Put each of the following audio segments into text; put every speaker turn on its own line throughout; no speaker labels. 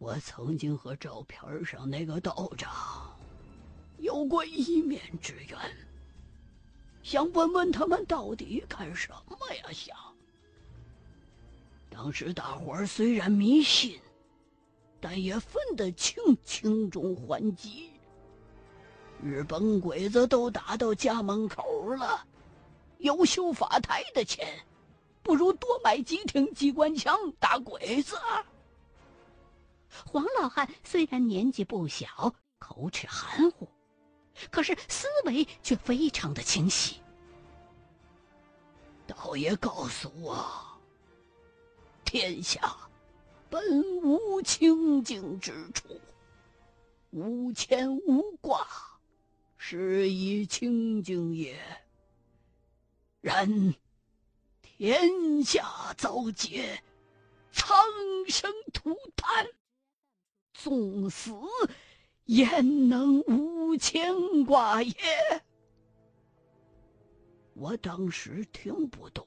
我曾经和照片上那个道长有过一面之缘，想问问他们到底干什么呀？想。当时大伙儿虽然迷信，但也分得清轻重缓急。日本鬼子都打到家门口了，有修法台的钱，不如多买几挺机关枪打鬼子。
黄老汉虽然年纪不小，口齿含糊，可是思维却非常的清晰。
道爷告诉我，天下本无清净之处，无牵无挂，是以清净也。然天下遭劫，苍生涂炭。纵死，焉能无牵挂也？我当时听不懂，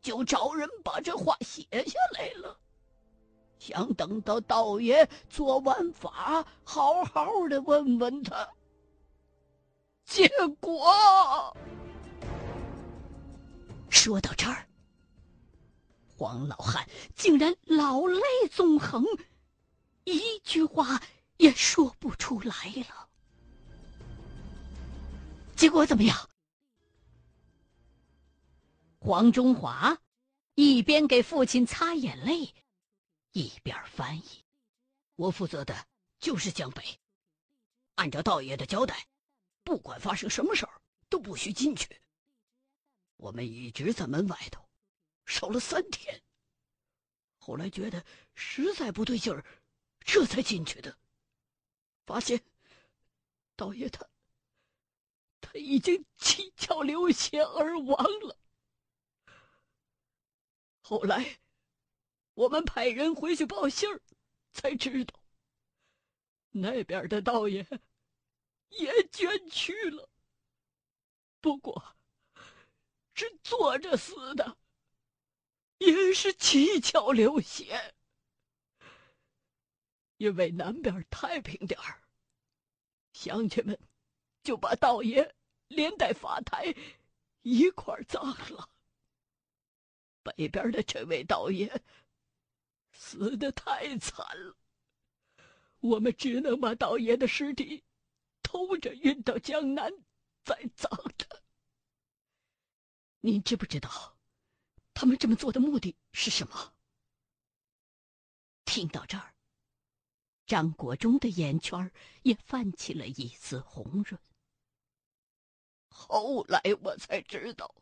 就找人把这话写下来了，想等到道爷做完法，好好的问问他。结果，
说到这儿，黄老汉竟然老泪纵横。一句话也说不出来了。结果怎么样？黄中华一边给父亲擦眼泪，一边翻译：“
我负责的就是江北，按照道爷的交代，不管发生什么事儿都不许进去。我们一直在门外头守了三天，后来觉得实在不对劲儿。”这才进去的，发现道爷他他已经七窍流血而亡了。后来我们派人回去报信儿，才知道那边的道爷也捐躯了，不过是坐着死的，也是七窍流血。因为南边太平点儿，乡亲们就把道爷连带法台一块葬了。北边的这位道爷死的太惨了，我们只能把道爷的尸体偷着运到江南再葬他。您知不知道他们这么做的目的是什么？
听到这儿。张国忠的眼圈也泛起了一丝红润。
后来我才知道，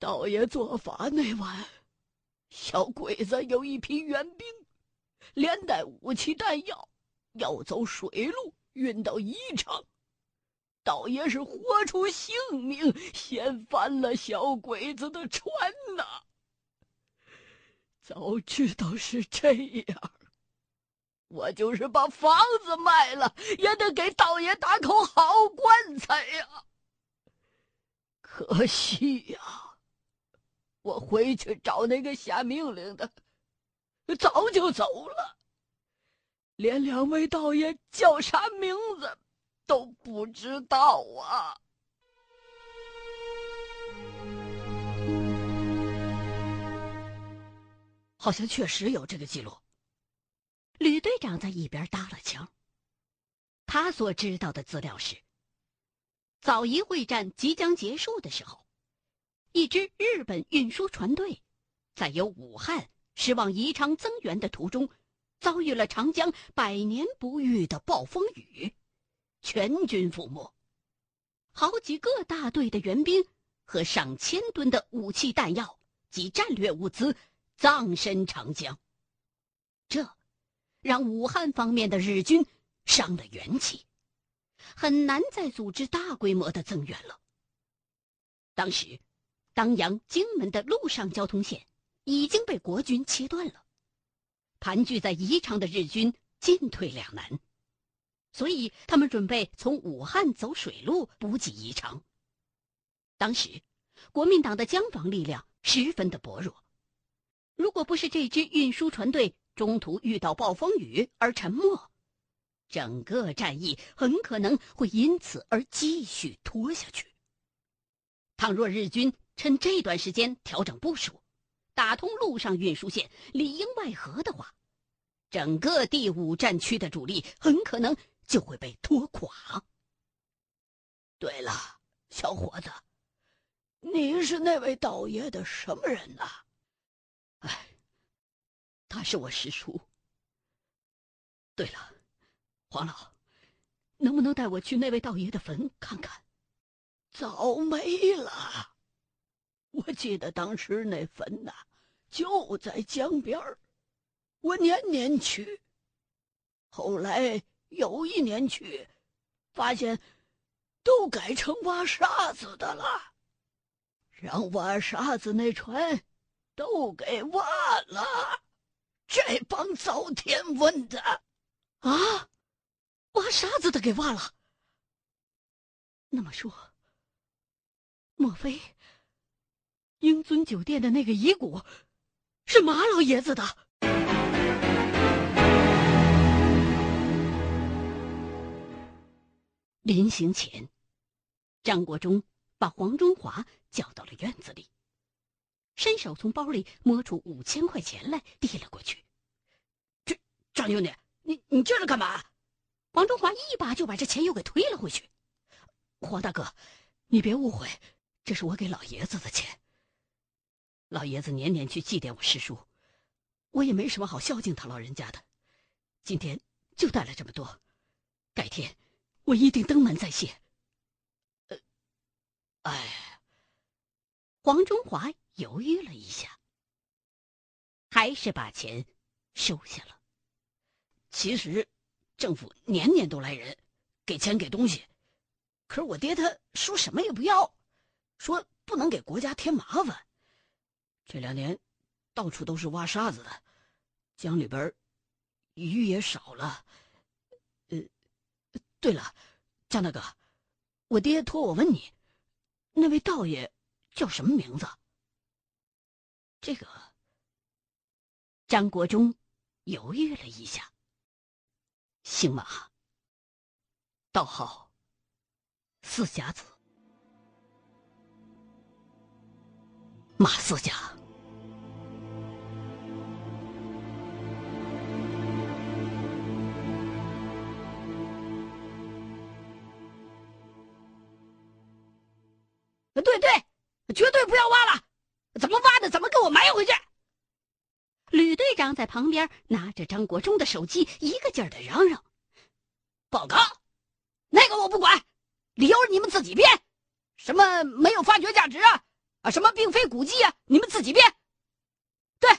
道爷做法那晚，小鬼子有一批援兵，连带武器弹药，要走水路运到宜昌。道爷是豁出性命，掀翻了小鬼子的船呐。早知道是这样。我就是把房子卖了，也得给道爷打口好棺材呀。可惜呀，我回去找那个下命令的，早就走了，连两位道爷叫啥名字都不知道啊。
好像确实有这个记录。吕队长在一边搭了腔。他所知道的资料是：枣宜会战即将结束的时候，一支日本运输船队在由武汉驶往宜昌增援的途中，遭遇了长江百年不遇的暴风雨，全军覆没，好几个大队的援兵和上千吨的武器弹药及战略物资葬身长江。这。让武汉方面的日军伤了元气，很难再组织大规模的增援了。当时，当阳、荆门的陆上交通线已经被国军切断了，盘踞在宜昌的日军进退两难，所以他们准备从武汉走水路补给宜昌。当时，国民党的江防力量十分的薄弱，如果不是这支运输船队。中途遇到暴风雨而沉没，整个战役很可能会因此而继续拖下去。倘若日军趁这段时间调整部署，打通陆上运输线，里应外合的话，整个第五战区的主力很可能就会被拖垮。
对了，小伙子，你是那位道爷的什么人呐？
他是我师叔。对了，黄老，能不能带我去那位道爷的坟看看？
早没了。我记得当时那坟呐，就在江边儿，我年年去。后来有一年去，发现都改成挖沙子的了，让挖沙子那船都给挖了。这帮遭天问的
啊，挖沙子的给挖了。那么说。莫非英尊酒店的那个遗骨是马老爷子的？临行前，张国忠把黄中华叫到了院子里，伸手从包里摸出五千块钱来，递了过去。
这张兄弟，你你这是干嘛？
黄中华一把就把这钱又给推了回去。黄大哥，你别误会。这是我给老爷子的钱。老爷子年年去祭奠我师叔，我也没什么好孝敬他老人家的。今天就带了这么多，改天我一定登门再谢。
呃，哎，
黄中华犹豫了一下，还是把钱收下了。
其实，政府年年都来人，给钱给东西，可是我爹他说什么也不要。说不能给国家添麻烦。这两年，到处都是挖沙子的，江里边鱼也少了。呃，对了，江大哥，我爹托我问你，那位道爷叫什么名字？
这个，张国忠犹豫了一下，姓马，道号四甲子。马四甲，
对对，绝对不要挖了！怎么挖的？怎么给我埋回去？
吕队长在旁边拿着张国忠的手机，一个劲儿的嚷嚷：“
报告，那个我不管，理由你们自己编，什么没有发掘价值啊？”啊，什么并非古迹啊？你们自己编。对，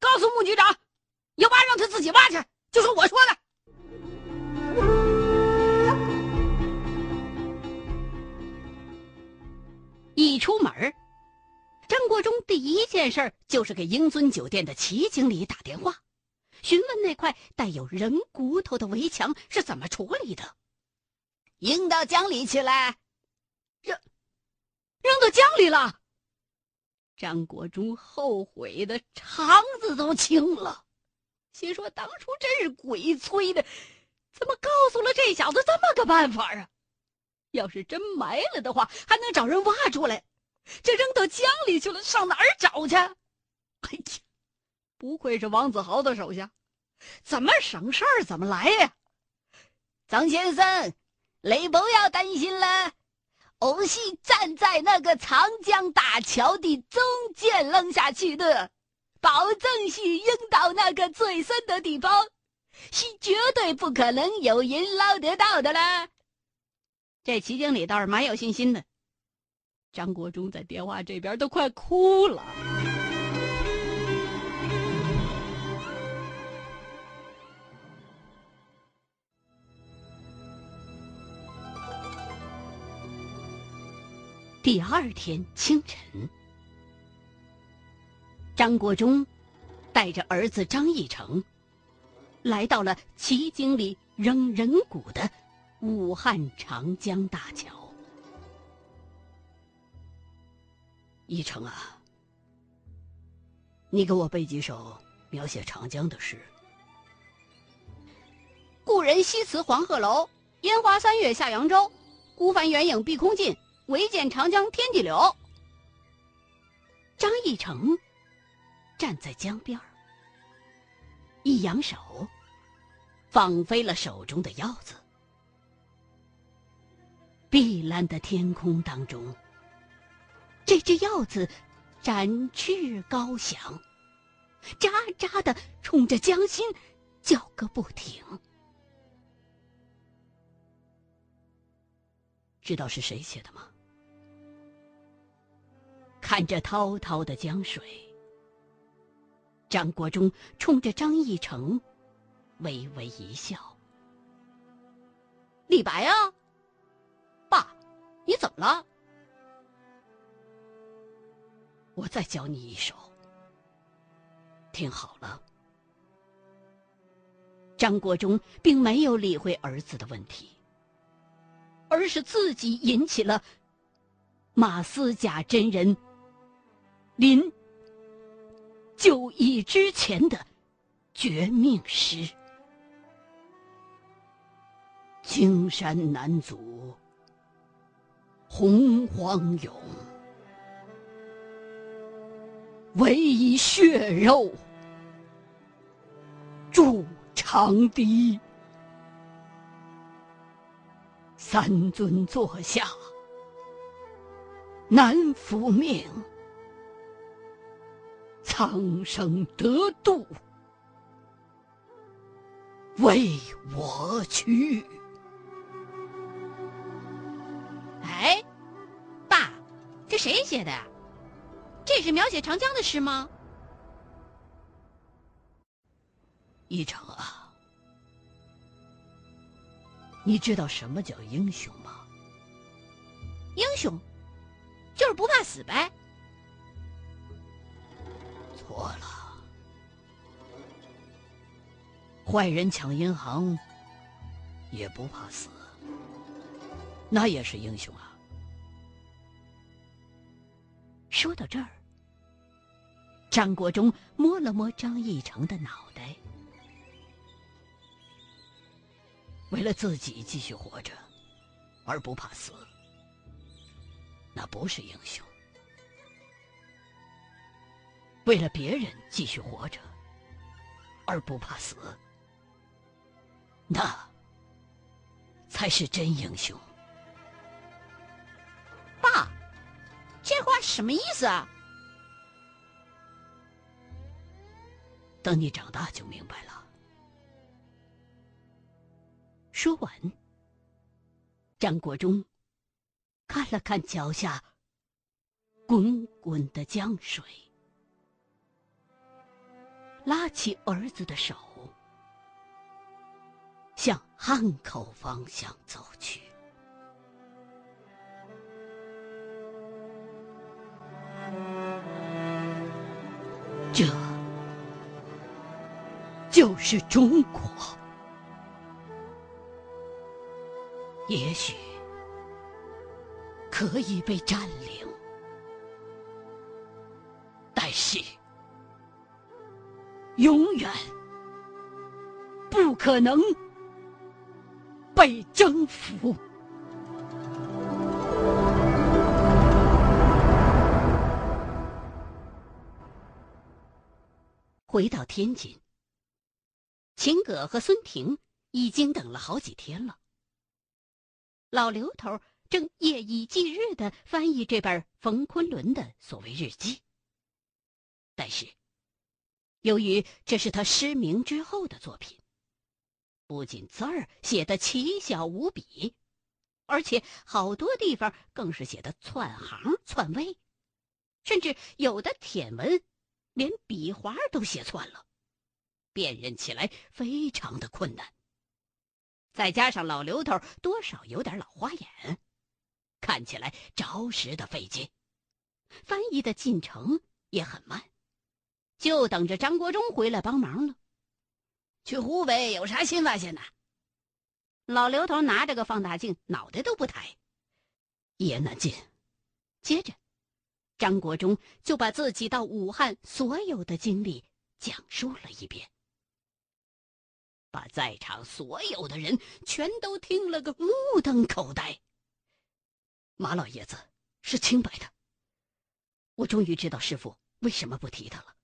告诉穆局长，要挖让他自己挖去，就说我说的。
一出门，国忠第一件事就是给英尊酒店的齐经理打电话，询问那块带有人骨头的围墙是怎么处理的。
扔到江里去了。
扔。扔到江里了。张国忠后悔的肠子都青了，心说当初真是鬼催的，怎么告诉了这小子这么个办法啊？要是真埋了的话，还能找人挖出来。这扔到江里去了，上哪儿找去？哎呀，不愧是王子豪的手下，怎么省事儿怎么来呀？
张先生，你不要担心了。我是站在那个长江大桥的中间扔下去的，保证是扔到那个最深的地方，是绝对不可能有人捞得到的啦。
这齐经理倒是蛮有信心的，张国忠在电话这边都快哭了。第二天清晨，张国忠带着儿子张义成来到了齐经理扔人骨的武汉长江大桥。
一成啊，你给我背几首描写长江的诗。
故人西辞黄鹤楼，烟花三月下扬州。孤帆远影碧空尽，唯见长江天际流。张义成站在江边一扬手，放飞了手中的鹞子。碧蓝的天空当中，这只鹞子展翅高翔，喳喳的冲着江心叫个不停。
知道是谁写的吗？看着滔滔的江水，张国忠冲着张义成微微一笑。
李白啊，爸，你怎么了？
我再教你一首，听好了。张国忠并没有理会儿子的问题。而是自己引起了马思甲真人临就义之前的绝命诗：“青山难阻洪荒涌，唯以血肉筑长堤。”三尊坐下，难复命；苍生得度，为我躯。
哎，爸，这谁写的呀？这是描写长江的诗吗？
一成啊！你知道什么叫英雄吗？
英雄，就是不怕死呗。
错了，坏人抢银行也不怕死，那也是英雄啊。说到这儿，张国忠摸了摸张义成的脑袋。为了自己继续活着，而不怕死，那不是英雄；为了别人继续活着，而不怕死，那才是真英雄。
什么意思啊？
等你长大就明白了。说完，张国忠看了看脚下滚滚的江水，拉起儿子的手，向汉口方向走去。这就是中国。也许可以被占领，但是永远不可能被征服。回到天津，秦葛和孙婷已经等了好几天了。老刘头正夜以继日的翻译这本冯昆仑的所谓日记。但是，由于这是他失明之后的作品，不仅字儿写的奇小无比，而且好多地方更是写的窜行窜微，甚至有的帖文连笔画都写错了，辨认起来非常的困难。再加上老刘头多少有点老花眼，看起来着实的费劲，翻译的进程也很慢，就等着张国忠回来帮忙了。
去湖北有啥新发现呢？老刘头拿着个放大镜，脑袋都不抬，
一言难尽。
接着，张国忠就把自己到武汉所有的经历讲述了一遍，把在场所有的人全都听了个目瞪口呆。
马老爷子是清白的，我终于知道师傅为什么不提他了。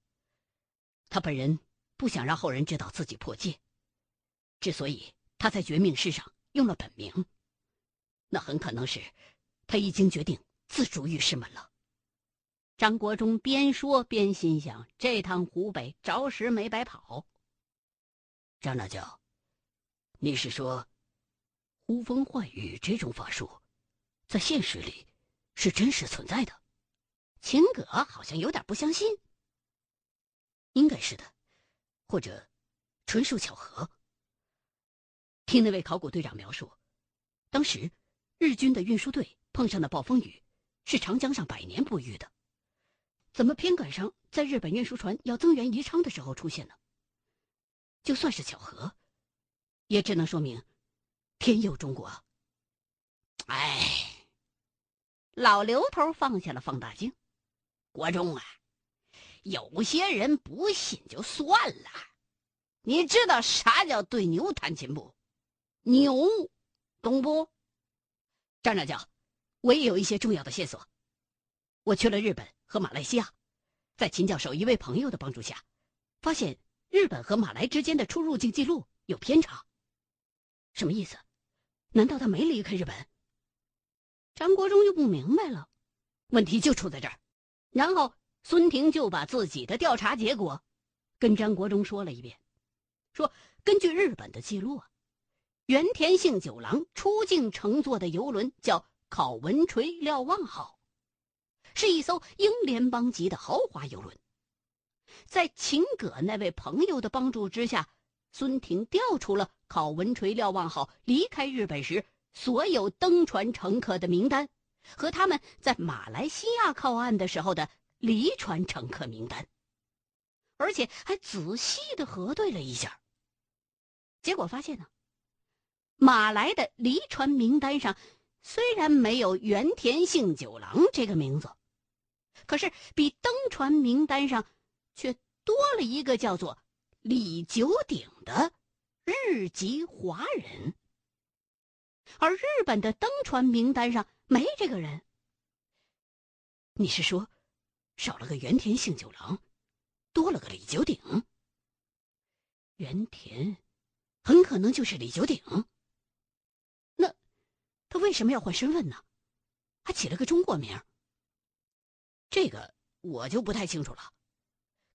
他本人不想让后人知道自己破戒，之所以他在绝命诗上用了本名，那很可能是他已经决定自逐玉师门了。
张国忠边说边心想：这趟湖北着实没白跑。
张大教，你是说，呼风唤雨这种法术，在现实里是真实存在的？
秦葛好像有点不相信。
应该是的，或者纯属巧合。听那位考古队长描述，当时日军的运输队碰上的暴风雨，是长江上百年不遇的。怎么偏赶上在日本运输船要增援宜昌的时候出现呢？就算是巧合，也只能说明天佑中国。
哎，老刘头放下了放大镜，国忠啊，有些人不信就算了，你知道啥叫对牛弹琴不？牛，懂不？
张长教，我也有一些重要的线索。我去了日本和马来西亚，在秦教授一位朋友的帮助下，发现日本和马来之间的出入境记录有偏差。什么意思？难道他没离开日本？
张国忠就不明白了。
问题就出在这儿。
然后孙婷就把自己的调查结果跟张国忠说了一遍，说根据日本的记录啊，原田幸九郎出境乘坐的游轮叫考文垂瞭望号。是一艘英联邦级的豪华游轮，在秦葛那位朋友的帮助之下，孙婷调出了考文垂瞭望号离开日本时所有登船乘客的名单，和他们在马来西亚靠岸的时候的离船乘客名单，而且还仔细的核对了一下。结果发现呢，马来的离船名单上虽然没有原田幸九郎这个名字。可是，比登船名单上却多了一个叫做李九鼎的日籍华人，而日本的登船名单上没这个人。
你是说，少了个原田幸九郎，多了个李九鼎？原田很可能就是李九鼎。那他为什么要换身份呢？还起了个中国名？这个我就不太清楚了，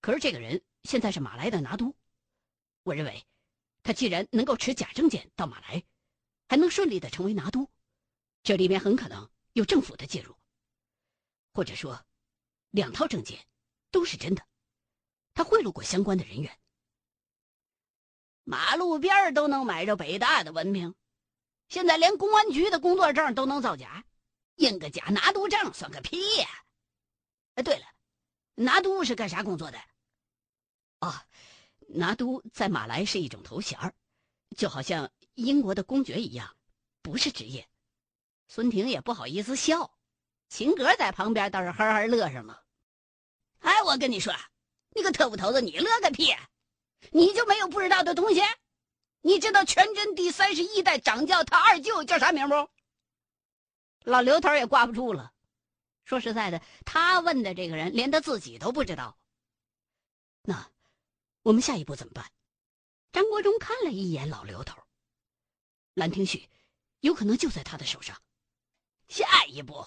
可是这个人现在是马来的拿督，我认为，他既然能够持假证件到马来，还能顺利的成为拿督，这里面很可能有政府的介入，或者说，两套证件都是真的，他贿赂过相关的人员。
马路边都能买着北大的文凭，现在连公安局的工作证都能造假，印个假拿督证算个屁呀！哎，对了，拿督是干啥工作的？
啊，拿督在马来是一种头衔，就好像英国的公爵一样，不是职业。
孙婷也不好意思笑，秦格在旁边倒是呵呵乐上了。哎，我跟你说，你个特务头子，你乐个屁！你就没有不知道的东西？你知道全真第三十一代掌教他二舅叫啥名不？老刘头也挂不住了。说实在的，他问的这个人连他自己都不知道。
那我们下一步怎么办？
张国忠看了一眼老刘头，
兰亭序有可能就在他的手上。
下一步，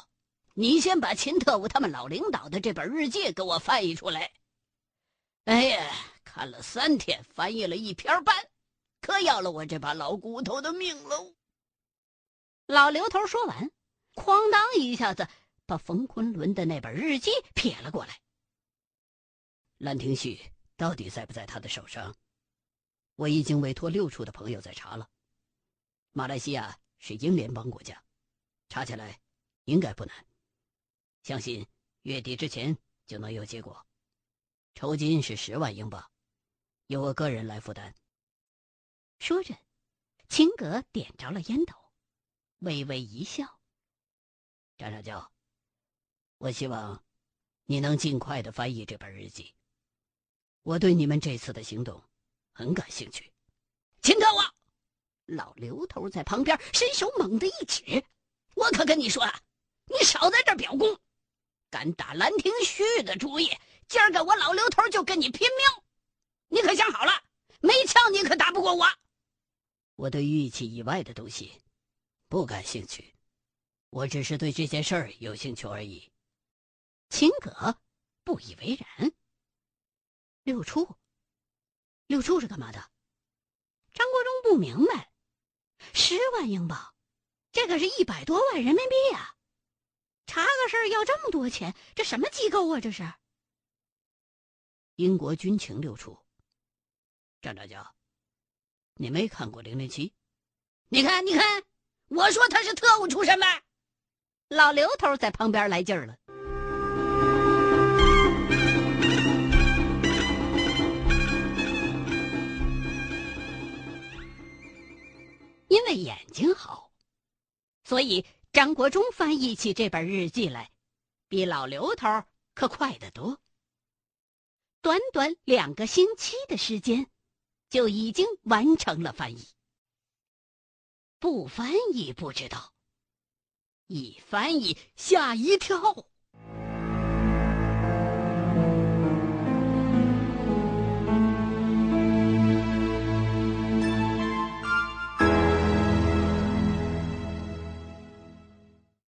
你先把秦特务他们老领导的这本日记给我翻译出来。哎呀，看了三天，翻译了一篇半，可要了我这把老骨头的命喽。老刘头说完，哐当一下子。把冯昆仑的那本日记撇了过来。
兰亭序到底在不在他的手上？我已经委托六处的朋友在查了。马来西亚是英联邦国家，查起来应该不难。相信月底之前就能有结果。酬金是十万英镑，由我个人来负担。
说着，秦格点着了烟头，微微一笑。
张上教。我希望你能尽快的翻译这本日记。我对你们这次的行动很感兴趣，请看我！老刘头在旁边伸手猛地一指：“我可跟你说啊，你少在这表功，敢打兰亭序的主意，今儿个我老刘头就跟你拼命！你可想好了，没枪你可打不过我。我对玉器以外的东西不感兴趣，我只是对这件事儿有兴趣而已。”
秦葛不以为然。六处，六处是干嘛的？张国忠不明白。十万英镑，这可是一百多万人民币呀！查个事儿要这么多钱，这什么机构啊？这是
英国军情六处。张大将，你没看过《零零七》？你看，你看，我说他是特务出身呗。
老刘头在旁边来劲儿了。为眼睛好，所以张国忠翻译起这本日记来，比老刘头可快得多。短短两个星期的时间，就已经完成了翻译。不翻译不知道，一翻译吓一跳。